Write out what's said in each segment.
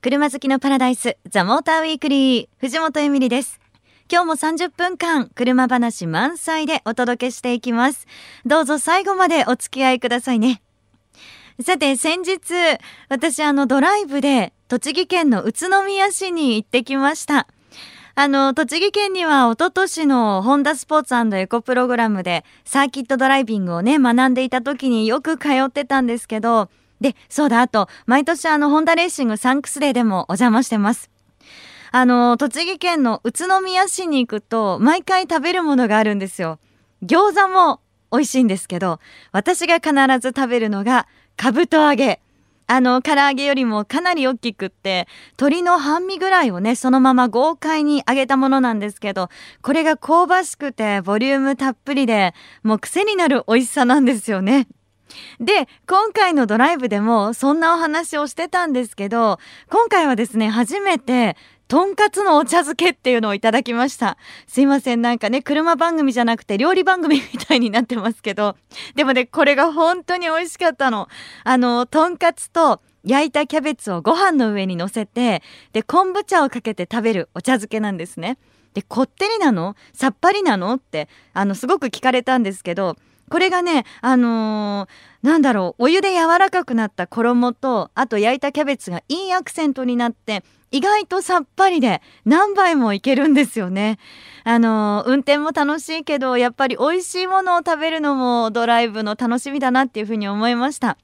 車好きのパラダイスザモーターウィークリー藤本エミリです。今日も30分間車話満載でお届けしていきます。どうぞ最後までお付き合いくださいね。さて先日私あのドライブで栃木県の宇都宮市に行ってきました。あの栃木県には一昨年のホンダスポーツエコプログラムでサーキットドライビングをね学んでいた時によく通ってたんですけどでそうだあと毎年あのホンダレーシングサンクスデーでもお邪魔してます。あの栃木県の宇都宮市に行くと毎回食べるものがあるんですよ。餃子も美味しいんですけど私が必ず食べるのがかぶと揚げ。あの唐揚げよりもかなり大きくって鶏の半身ぐらいをねそのまま豪快に揚げたものなんですけどこれが香ばしくてボリュームたっぷりでもう癖になる美味しさなんですよね。で今回のドライブでもそんなお話をしてたんですけど今回はですね初めてとんかつのお茶漬けっていうのをいただきました。すいませんなんかね車番組じゃなくて料理番組みたいになってますけどでもねこれが本当に美味しかったの。あのとんかつと焼いたキャベツをご飯の上に乗せてで昆布茶をかけて食べるお茶漬けなんですね。でこってりなの？さっぱりなの？ってあのすごく聞かれたんですけどこれがねあのー、なんだろうお湯で柔らかくなった衣とあと焼いたキャベツがいいアクセントになって意外とさっぱりで何杯もいけるんですよね。あの運転も楽しいけどやっぱり美味しいものを食べるのもドライブの楽しみだなっていうふうに思いました。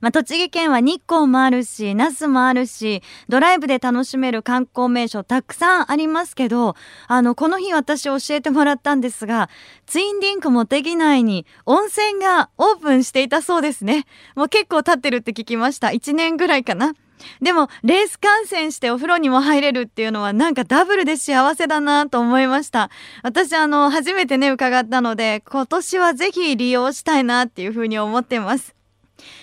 まあ、栃木県は日光もあるし那須もあるしドライブで楽しめる観光名所たくさんありますけどあのこの日私教えてもらったんですがツインリンクもできないに温泉がオープンしていたそうですね。もう結構経ってるって聞きました。1年ぐらいかな。でもレース観戦してお風呂にも入れるっていうのはなんかダブルで幸せだなと思いました。私あの初めてね伺ったので今年はぜひ利用したいなっていうふうに思ってます。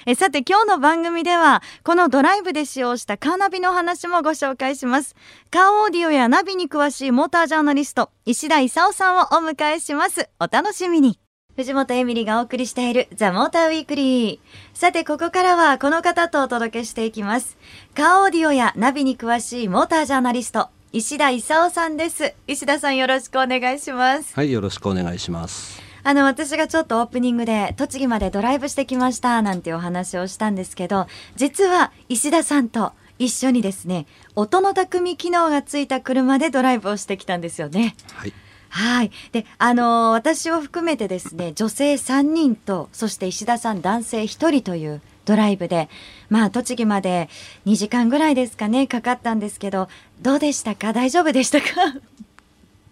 えさて今日の番組ではこのドライブで使用したカーナビの話もご紹介します。カーオーディオやナビに詳しいモータージャーナリスト石田勲さんをお迎えします。お楽しみに。藤本エミリがお送りしているザ・モーターウィークリー。さてここからはこの方とお届けしていきます。カーオーディオやナビに詳しいモータージャーナリスト石田勲さんです。石田さんよろしくお願いします。はいよろしくお願いします。あの私がちょっとオープニングで栃木までドライブしてきましたなんていうお話をしたんですけど実は石田さんと一緒にですね音の匠機能がついた車でドライブをしてきたんですよね。はい。はいであの私を含めてですね女性3人とそして石田さん男性1人というドライブでまあ栃木まで2時間ぐらいですかねかかったんですけどどうでしたか？大丈夫でしたか？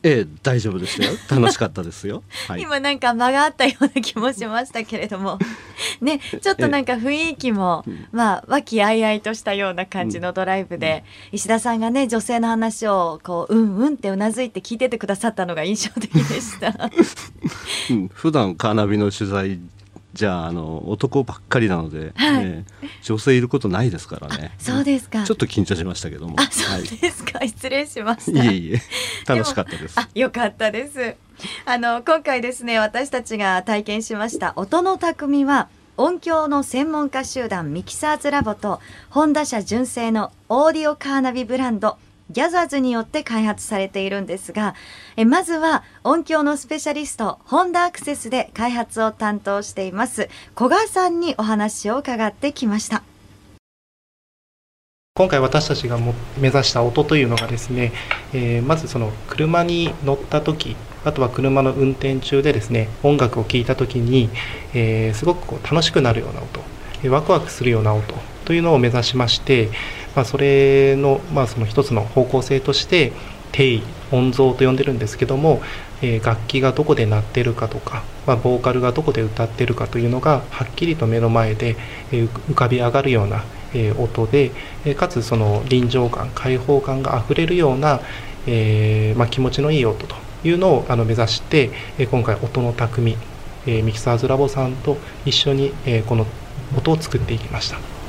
ええ大丈夫ですよ。楽しかったですよ、はい、今なんか間があったような気もしましたけれども。ねちょっとなんか雰囲気も、まあ和気あいあいとしたような感じのドライブで、うん、石田さんがね女性の話をこううんうんってうなずいて聞いててくださったのが印象的でした、うん、普段カーナビの取材じゃああの男ばっかりなので、はい、ね、女性いることないですからね。そうですか。ちょっと緊張しましたけども。あ、そうですか。はい、失礼しました。いえいえ、楽しかったです。あ、よかったです。あの今回ですね、私たちが体験しました音の匠は。音響の専門家集団ミキサーズラボとホンダ社純正のオーディオカーナビブランドギャザーズによって開発されているんですがえまずは音響のスペシャリストホンダアクセスで開発を担当しています古賀さんにお話を伺ってきました。今回私たちが目指した音というのがですね、えー、まずその車に乗った時あとは車の運転中でですね音楽を聴いた時に、えー、すごくこう楽しくなるような音ワクワクするような音というのを目指しまして、まあ、それの,、まあその一つの方向性として定位音像と呼んでるんですけども、えー、楽器がどこで鳴ってるかとか、まあ、ボーカルがどこで歌ってるかというのがはっきりと目の前で、え、浮かび上がるような、え、音で、えかつその臨場感開放感があふれるような、えま、気持ちのいい音というのをあの目指して、え今回音の匠、えミキサーズラボさんと一緒に、えこの音を作っていきました。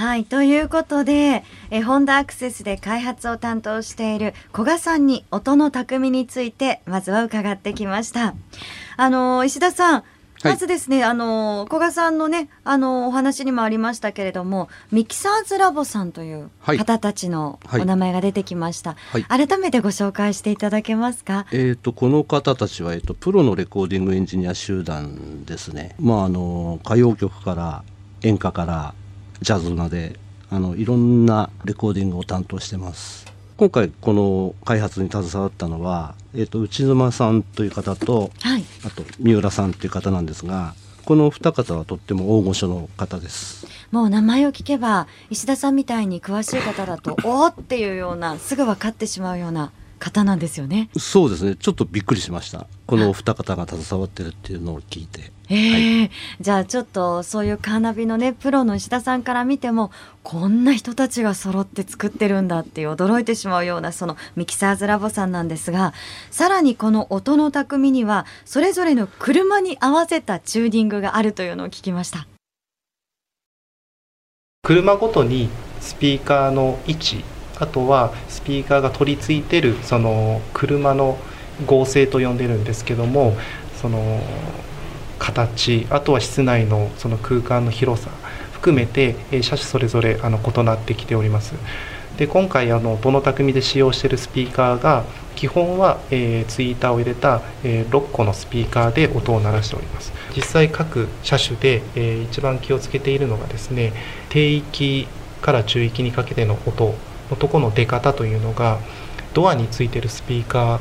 はい。ということで、えホンダアクセスで開発を担当している古賀さんに音の匠について、まずは伺ってきました。あの、石田さん、まずですね、あの古賀さんのね、あのお話にもありましたけれども、ミキサーズラボさんというはい方たちのお名前が出てきました。はい改めてご紹介していただけますか？えー、とこの方たちは、えー、とプロのレコーディングエンジニア集団ですね、まあ、あの歌謡曲から演歌からジャズまであのいろんなレコーディングを担当してます。今回この開発に携わったのは、えー、と内沼さんという方とはい。あと三浦さんという方なんですがこのお二方はとっても大御所の方です。もう名前を聞けば石田さんみたいに詳しい方だと おーっていうようなすぐ分かってしまうような方なんですよね。そうですね。ちょっとびっくりしました。このお二方が携わってるっていうのを聞いてええじゃあちょっとそういうカーナビのねプロの石田さんから見てもこんな人たちが揃って作ってるんだっていう驚いてしまうようなそのミキサーズラボさんなんですがさらにこの音の匠にはそれぞれの車に合わせたチューニングがあるというのを聞きました。車ごとにスピーカーの位置あとはスピーカーが取り付いてるその車の合成と呼んでるんですけどもその形あとは室内のその空間の広さ含めてえ車種それぞれあの異なってきております。で今回あのどの匠で使用しているスピーカーが基本は、えーツイーターを入れた、えー6個のスピーカーで音を鳴らしております。実際各車種で、えー一番気をつけているのがですね低域から中域にかけての音のとこの出方というのがドアについてるスピーカー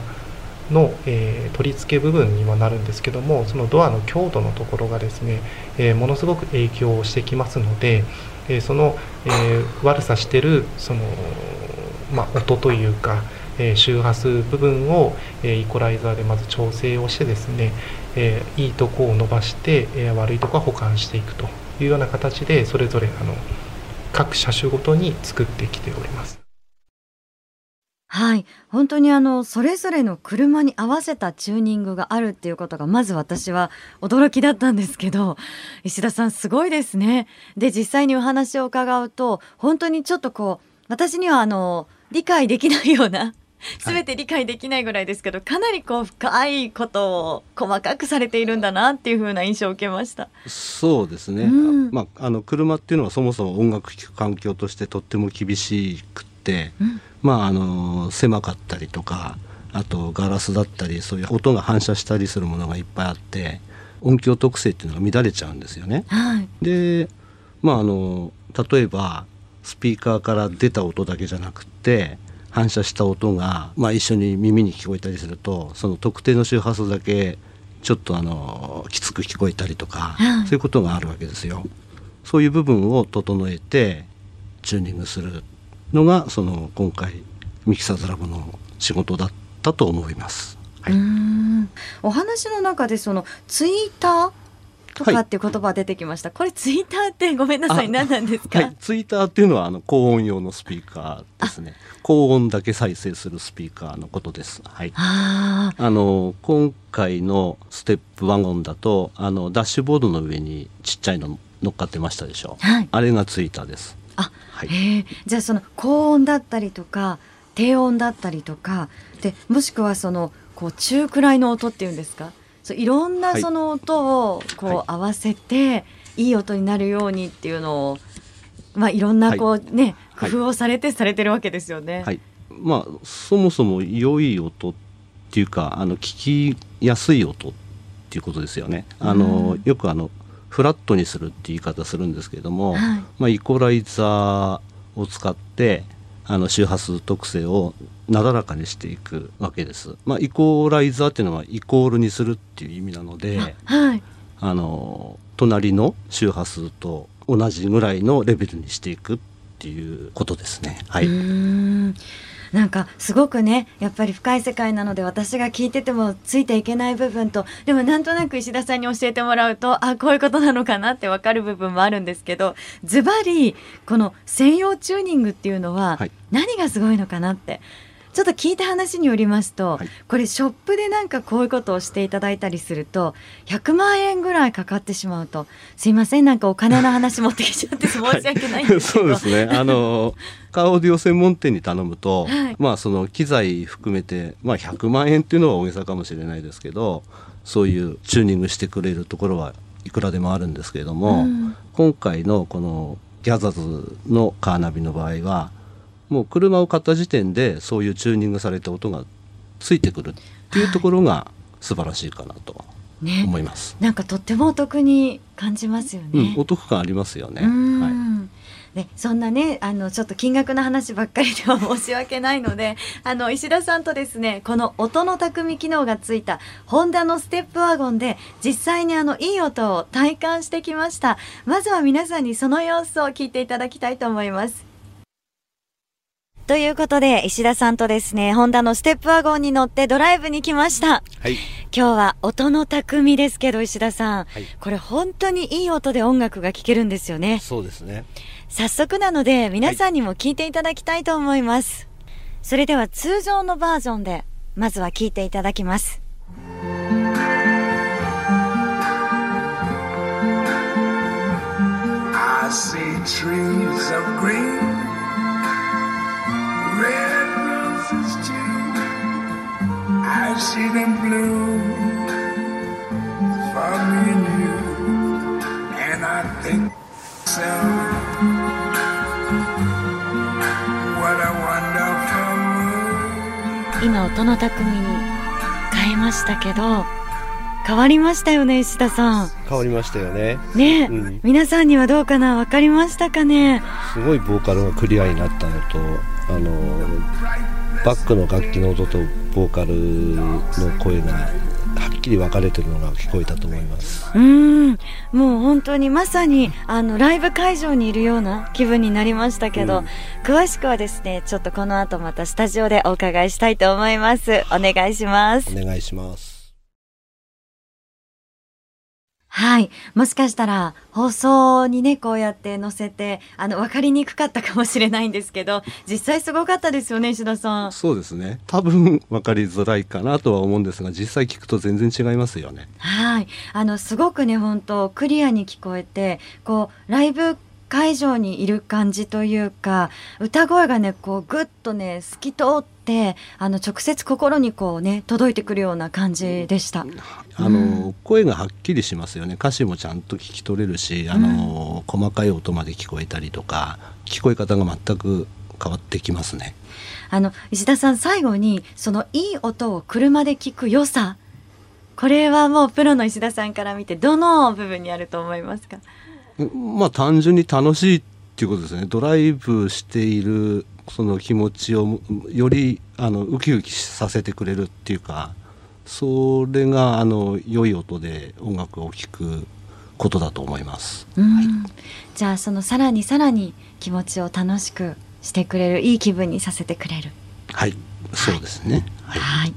の、えー取り付け部分にもなるんですけどもそのドアの強度のところがですね、えーものすごく影響をしてきますので、えその、え悪さしてるその、まあ、音というか、え周波数部分を、えイコライザーでまず調整をしてですね、えいいとこを伸ばして、え悪いとこは保管していくというような形でそれぞれあの各車種ごとに作ってきております。はい。本当にあのそれぞれの車に合わせたチューニングがあるっていうことがまず私は驚きだったんですけど 石田さんすごいですね。で実際にお話を伺うと本当にちょっとこう私にはあの理解できないような全て理解できないぐらいですけど、かなりこう深いことを細かくされているんだなっていう風な印象を受けました。そうですね、うん。まあ、あの車っていうのはそもそも音楽聴く環境としてとっても厳しくって、うんまあ、あの狭かったりとかあとガラスだったりそういう音が反射したりするものがいっぱいあって音響特性っていうのが乱れちゃうんですよね。はい。でまああの例えばスピーカーから出た音だけじゃなくって反射した音が、まあ、一緒に耳に聞こえたりするとその特定の周波数だけちょっとあのきつく聞こえたりとか、はいそういうことがあるわけですよ。そういう部分を整えてチューニングするのがその今回ミキサーズラボの仕事だったと思います。はい、んお話の中でそのツイーターとかっていう言葉が出てきました、これツイッターってごめんなさいあ何なんですか、はい、ツイッターっていうのはあの高音用のスピーカーですね。高音だけ再生するスピーカーのことです。はい。ああの今回のステップワゴンだとあのダッシュボードの上にちっちゃいの乗っかってましたでしょ。あはいあれがツイッターです。あはい。へえじゃあその高音だったりとか低音だったりとかでもしくはそのこう中くらいの音っていうんですか？そういろんなはいその音をこうはい合わせて、い、い音になるようにっていうのをまあいろんなこうね、はい工夫をされてされてるわけですよね。はい。まあそもそも良い音っていうかあの聞きやすい音っていうことですよね。あの、うんよくあのフラットにするって言い方するんですけれども、はいまあ、イコライザーを使ってあの周波数特性をなだらかにしていくわけです。まあ、イコライザーっていうのはイコールにするっていう意味なのではいあの隣の周波数と同じぐらいのレベルにしていくっていうことですね。はい、なんかすごくねやっぱり深い世界なので私が聞いててもついていけない部分とでもなんとなく石田さんに教えてもらうとあこういうことなのかなってわかる部分もあるんですけどズバリこの専用チューニングっていうのははい何がすごいのかなって。ちょっと聞いた話によりますと、はい。これショップでなんかこういうことをしていただいたりすると100万円ぐらいかかってしまうと。すいませんなんかお金の話持ってきちゃって 申し訳ないんですけど、そうですね。あの カーオーディオ専門店に頼むと、はい。まあその機材含めてまあ100万円っていうのは大げさかもしれないですけど、そういうチューニングしてくれるところはいくらでもあるんですけれども、うん。今回のこのギャザズのカーナビの場合はもう車を買った時点でそういうチューニングされた音がついてくるっていうところが素晴らしいかなとね思います。なんかとってもお得に感じますよね。うん、お得感ありますよね。うんはいね、そんなねあのちょっと金額の話ばっかりでは申し訳ないので あの石田さんとですねこの音の匠機能がついたホンダのステップワゴンで実際にあのいい音を体感してきましたまずは皆さんにその様子を聞いていただきたいと思いますということで石田さんとですねホンダのステップワゴンに乗ってドライブに来ました。はい、今日は音の匠ですけど石田さん、はい。これ本当にいい音で音楽が聴けるんですよね。そうですね。早速なので皆さんにも聞いていただきたいと思います、それでは通常のバージョンでまずは聞いていただきます。I see trees of green, see them bloom for me and you, and I think so. What a wonderful moon. 今音の匠に変えましたけど変わりましたよね石田さん。変わりましたよね。ね。え、うん。皆さんにはどうかな？わかりましたかね？すごいボーカルがクリアになったのとあのバックの楽器の音とボーカルの声がはっきり分かれてるのが聞こえたと思います。うーん。もう本当にまさにあのライブ会場にいるような気分になりましたけど、うん。詳しくはですねちょっとこの後またスタジオでお伺いしたいと思います。お願いします。お願いしますはい。もしかしたら、放送にね、こうやって載せて、あの、わかりにくかったかもしれないんですけど、実際すごかったですよね、石田さん。そうですね。多分分かりづらいかなとは思うんですが、実際聞くと全然違いますよね。はい。あの、すごくね、本当クリアに聞こえて、こう、ライブ会場にいる感じというか、歌声がね、こう、ぐっとね、透き通って、あの、直接心にこうね、届いてくるような感じでした。あの、声がはっきりしますよね。歌詞もちゃんと聞き取れるし、あの、細かい音まで聞こえたりとか、聞こえ方が全く変わってきますね。あの石田さん最後にそのいい音を車で聞く良さこれはもうプロの石田さんから見てどの部分にあると思いますか？まあ単純に楽しいっていうことですね。ドライブしているその気持ちをよりあのウキウキさせてくれるっていうか、それがあの良い音で音楽を聴くことだと思います。うん。じゃあそのさらにさらに気持ちを楽しくしてくれるいい気分にさせてくれる。はい、そうですね。はい。はい。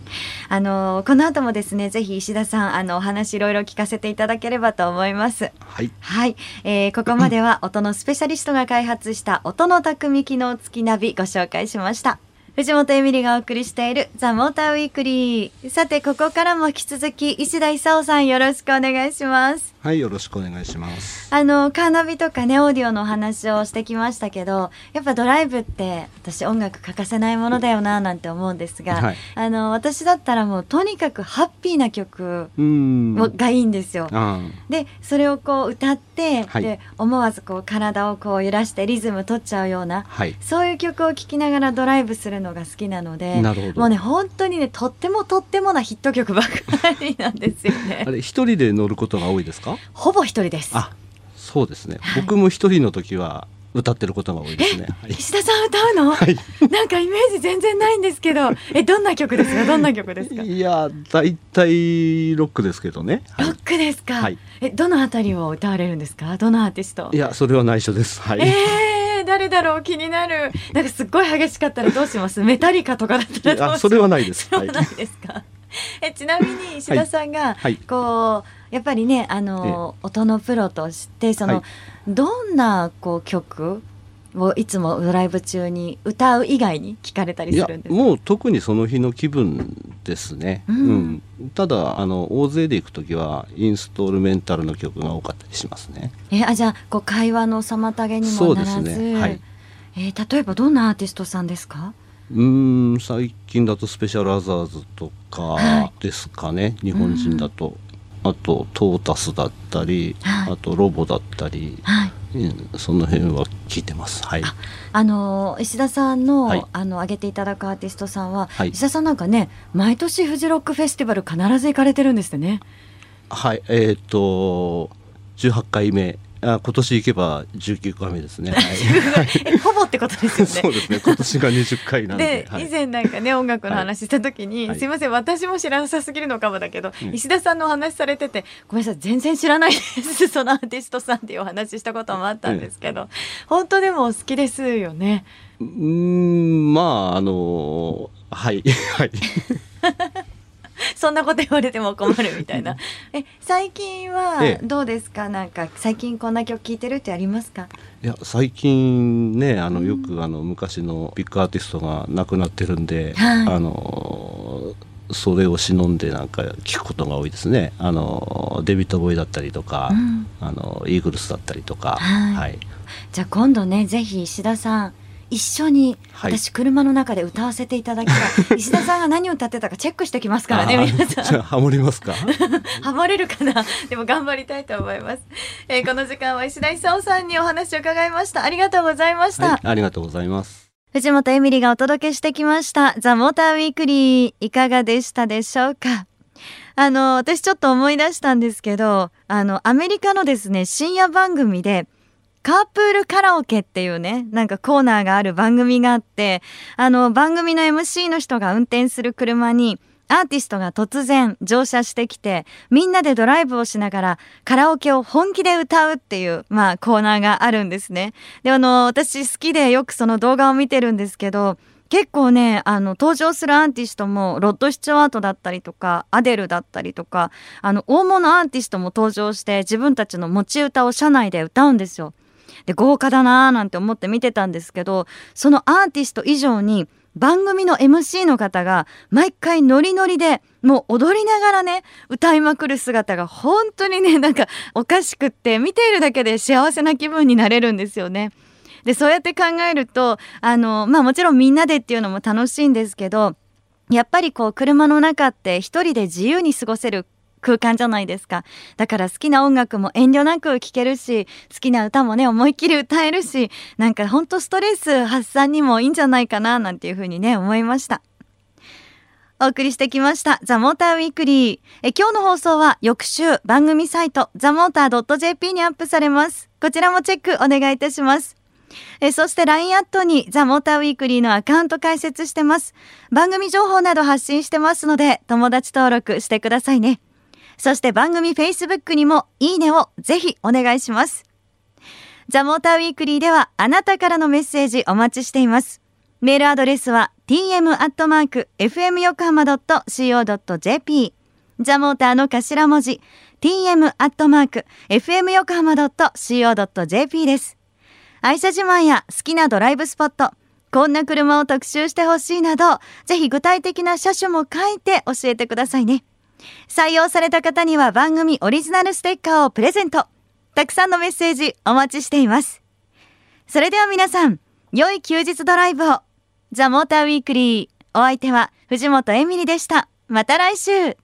あのこの後もですね、ぜひ石田さん、あのお話いろいろ聞かせていただければと思います。はい。はい、えーここまでは音のスペシャリストが開発した音の匠機能付きナビご紹介しました。藤本エミリがお送りしているザ・モーターウィークリー。さて、ここからも引き続き石田勲さんよろしくお願いします。はい、よろしくお願いします。あの、カーナビとかね、オーディオのお話をしてきましたけど、やっぱドライブって私音楽欠かせないものだよななんて思うんですが、はいあの、私だったらもうとにかくハッピーな曲がいいんですよ。あでそれをこう歌って、はいで思わずこう体をこう揺らしてリズム取っちゃうようなはい。そういう曲を聴きながらドライブするのが好きなのでなるほど。もうね本当にねとってもとってもなヒット曲ばっかりなんですよね。あれ、一人で乗ることが多いですか？ほぼ一人です。あ、そうですね。はい。僕も一人の時は歌ってることが多いですね。はい。石田さん歌うの、はい。なんかイメージ全然ないんですけどえどんな曲ですか？どんな曲ですか？いや、大体ロックですけどね。はい。ロックですか、はい。えどのあたりを歌われるんですか？どのアーティスト？いや、それは内緒です。はい。えー、誰だろう？気になるなんかすっごい激しかったらどうします？メタリカとかだったらどうします？あ、それはないです。そはい。うなんですか？えちなみに石田さんが、はいこうやっぱりねあの、音のプロとしてその、はいどんなこう曲をいつもドライブ中に歌う以外に聞かれたりするんですか？もう特にその日の気分ですね、ううん。んただあの大勢で行く時はインストールメンタルの曲が多かったりしますね。えあじゃあこう会話の妨げにもならず、そうですね。はい。えー例えばどんなアーティストさんですか？うーん最近だとスペシャルアザーズとはかですかね、日本人だと、あとトータスだったり、はい。あとロボだったり、はい。うんその辺は聞いてます。はい。あの石田さんの、はい。あの挙げていただくアーティストさんは、はい。石田さんなんかね毎年フジロックフェスティバル必ず行かれてるんですってね。はい。えっ、と18回目あ今年行けば19回目ですね、ほぼってことですよね。そうですね。今年が20回なんでで、はい。以前なんかね音楽の話した時に、はい。すいません私も知らなさすぎるのかもだけど、うん。石田さんのお話されててごめんなさい全然知らないです そのアーティストさんっていうお話したこともあったんですけど、本当でもお好きですよね。うーんまああのはい はい そんなこと言われても困るみたいな。え最近はええ。どうですか？なんか最近こんな曲聴いてるってありますか？いや最近ねあのよくあの昔のビッグアーティストが亡くなってるんで、はい。あのそれを忍んでなんか聞くことが多いですね。あのデビッド・ボーイだったりとか、うん。あのイーグルスだったりとか。はい。はい、じゃあ今度ねぜひ石田さん一緒にはい。私車の中で歌わせていただきた。い、石田さんが何を歌ってたかチェックしてきますからね皆さん。じゃあハモりますか？ハマれるかな？でも頑張りたいと思います、えーこの時間は石田勲さんにお話を伺いました。ありがとうございました、はい、ありがとうございます。藤本エミリがお届けしてきました。ザ・モーターウィークリーいかがでしたでしょうか？あの私ちょっと思い出したんですけどあのアメリカのですね深夜番組でカープールカラオケっていうねなんかコーナーがある番組があってあの番組の MC の人が運転する車にアーティストが突然乗車してきてみんなでドライブをしながらカラオケを本気で歌うっていう、まあ、コーナーがあるんですね。であの私好きでよくその動画を見てるんですけど結構ねあの登場するアーティストもロッド・スチュワートだったりとかアデルだったりとかあの大物アーティストも登場して自分たちの持ち歌を車内で歌うんですよ。で豪華だなーなんて思って見てたんですけどそのアーティスト以上に番組の MC の方が毎回ノリノリでもう踊りながらね歌いまくる姿が本当にね なんかおかしくって見ているだけで幸せな気分になれるんですよね。でそうやって考えるとあのまあもちろんみんなでっていうのも楽しいんですけどやっぱりこう車の中って一人で自由に過ごせる空間じゃないですか。だから好きな音楽も遠慮なく聴けるし好きな歌もね思いっきり歌えるしなんかほんとストレス発散にもいいんじゃないかななんていうふうにね思いました。お送りしてきましたザ・モーターウィークリー。え今日の放送は翌週番組サイトザ・モーター .jp にアップされます。こちらもチェックお願いいたします。えそして LINE アットにザ・モーターウィークリーのアカウント開設してます。番組情報など発信してますので友達登録してくださいね。そして番組 Facebook にもいいねをぜひお願いします。ザ・モーターウィークリーではあなたからのメッセージお待ちしています。メールアドレスは tm.fmyokohama.co.jp ザ・モーターの頭文字 tm.fmyokohama.co.jp です。愛車自慢や好きなドライブスポットこんな車を特集してほしいなどぜひ具体的な車種も書いて教えてくださいね。採用された方には番組オリジナルステッカーをプレゼント。たくさんのメッセージお待ちしています。それでは皆さん良い休日ドライブを。ザ・モーターウィークリーお相手は藤本エミリでした。また来週。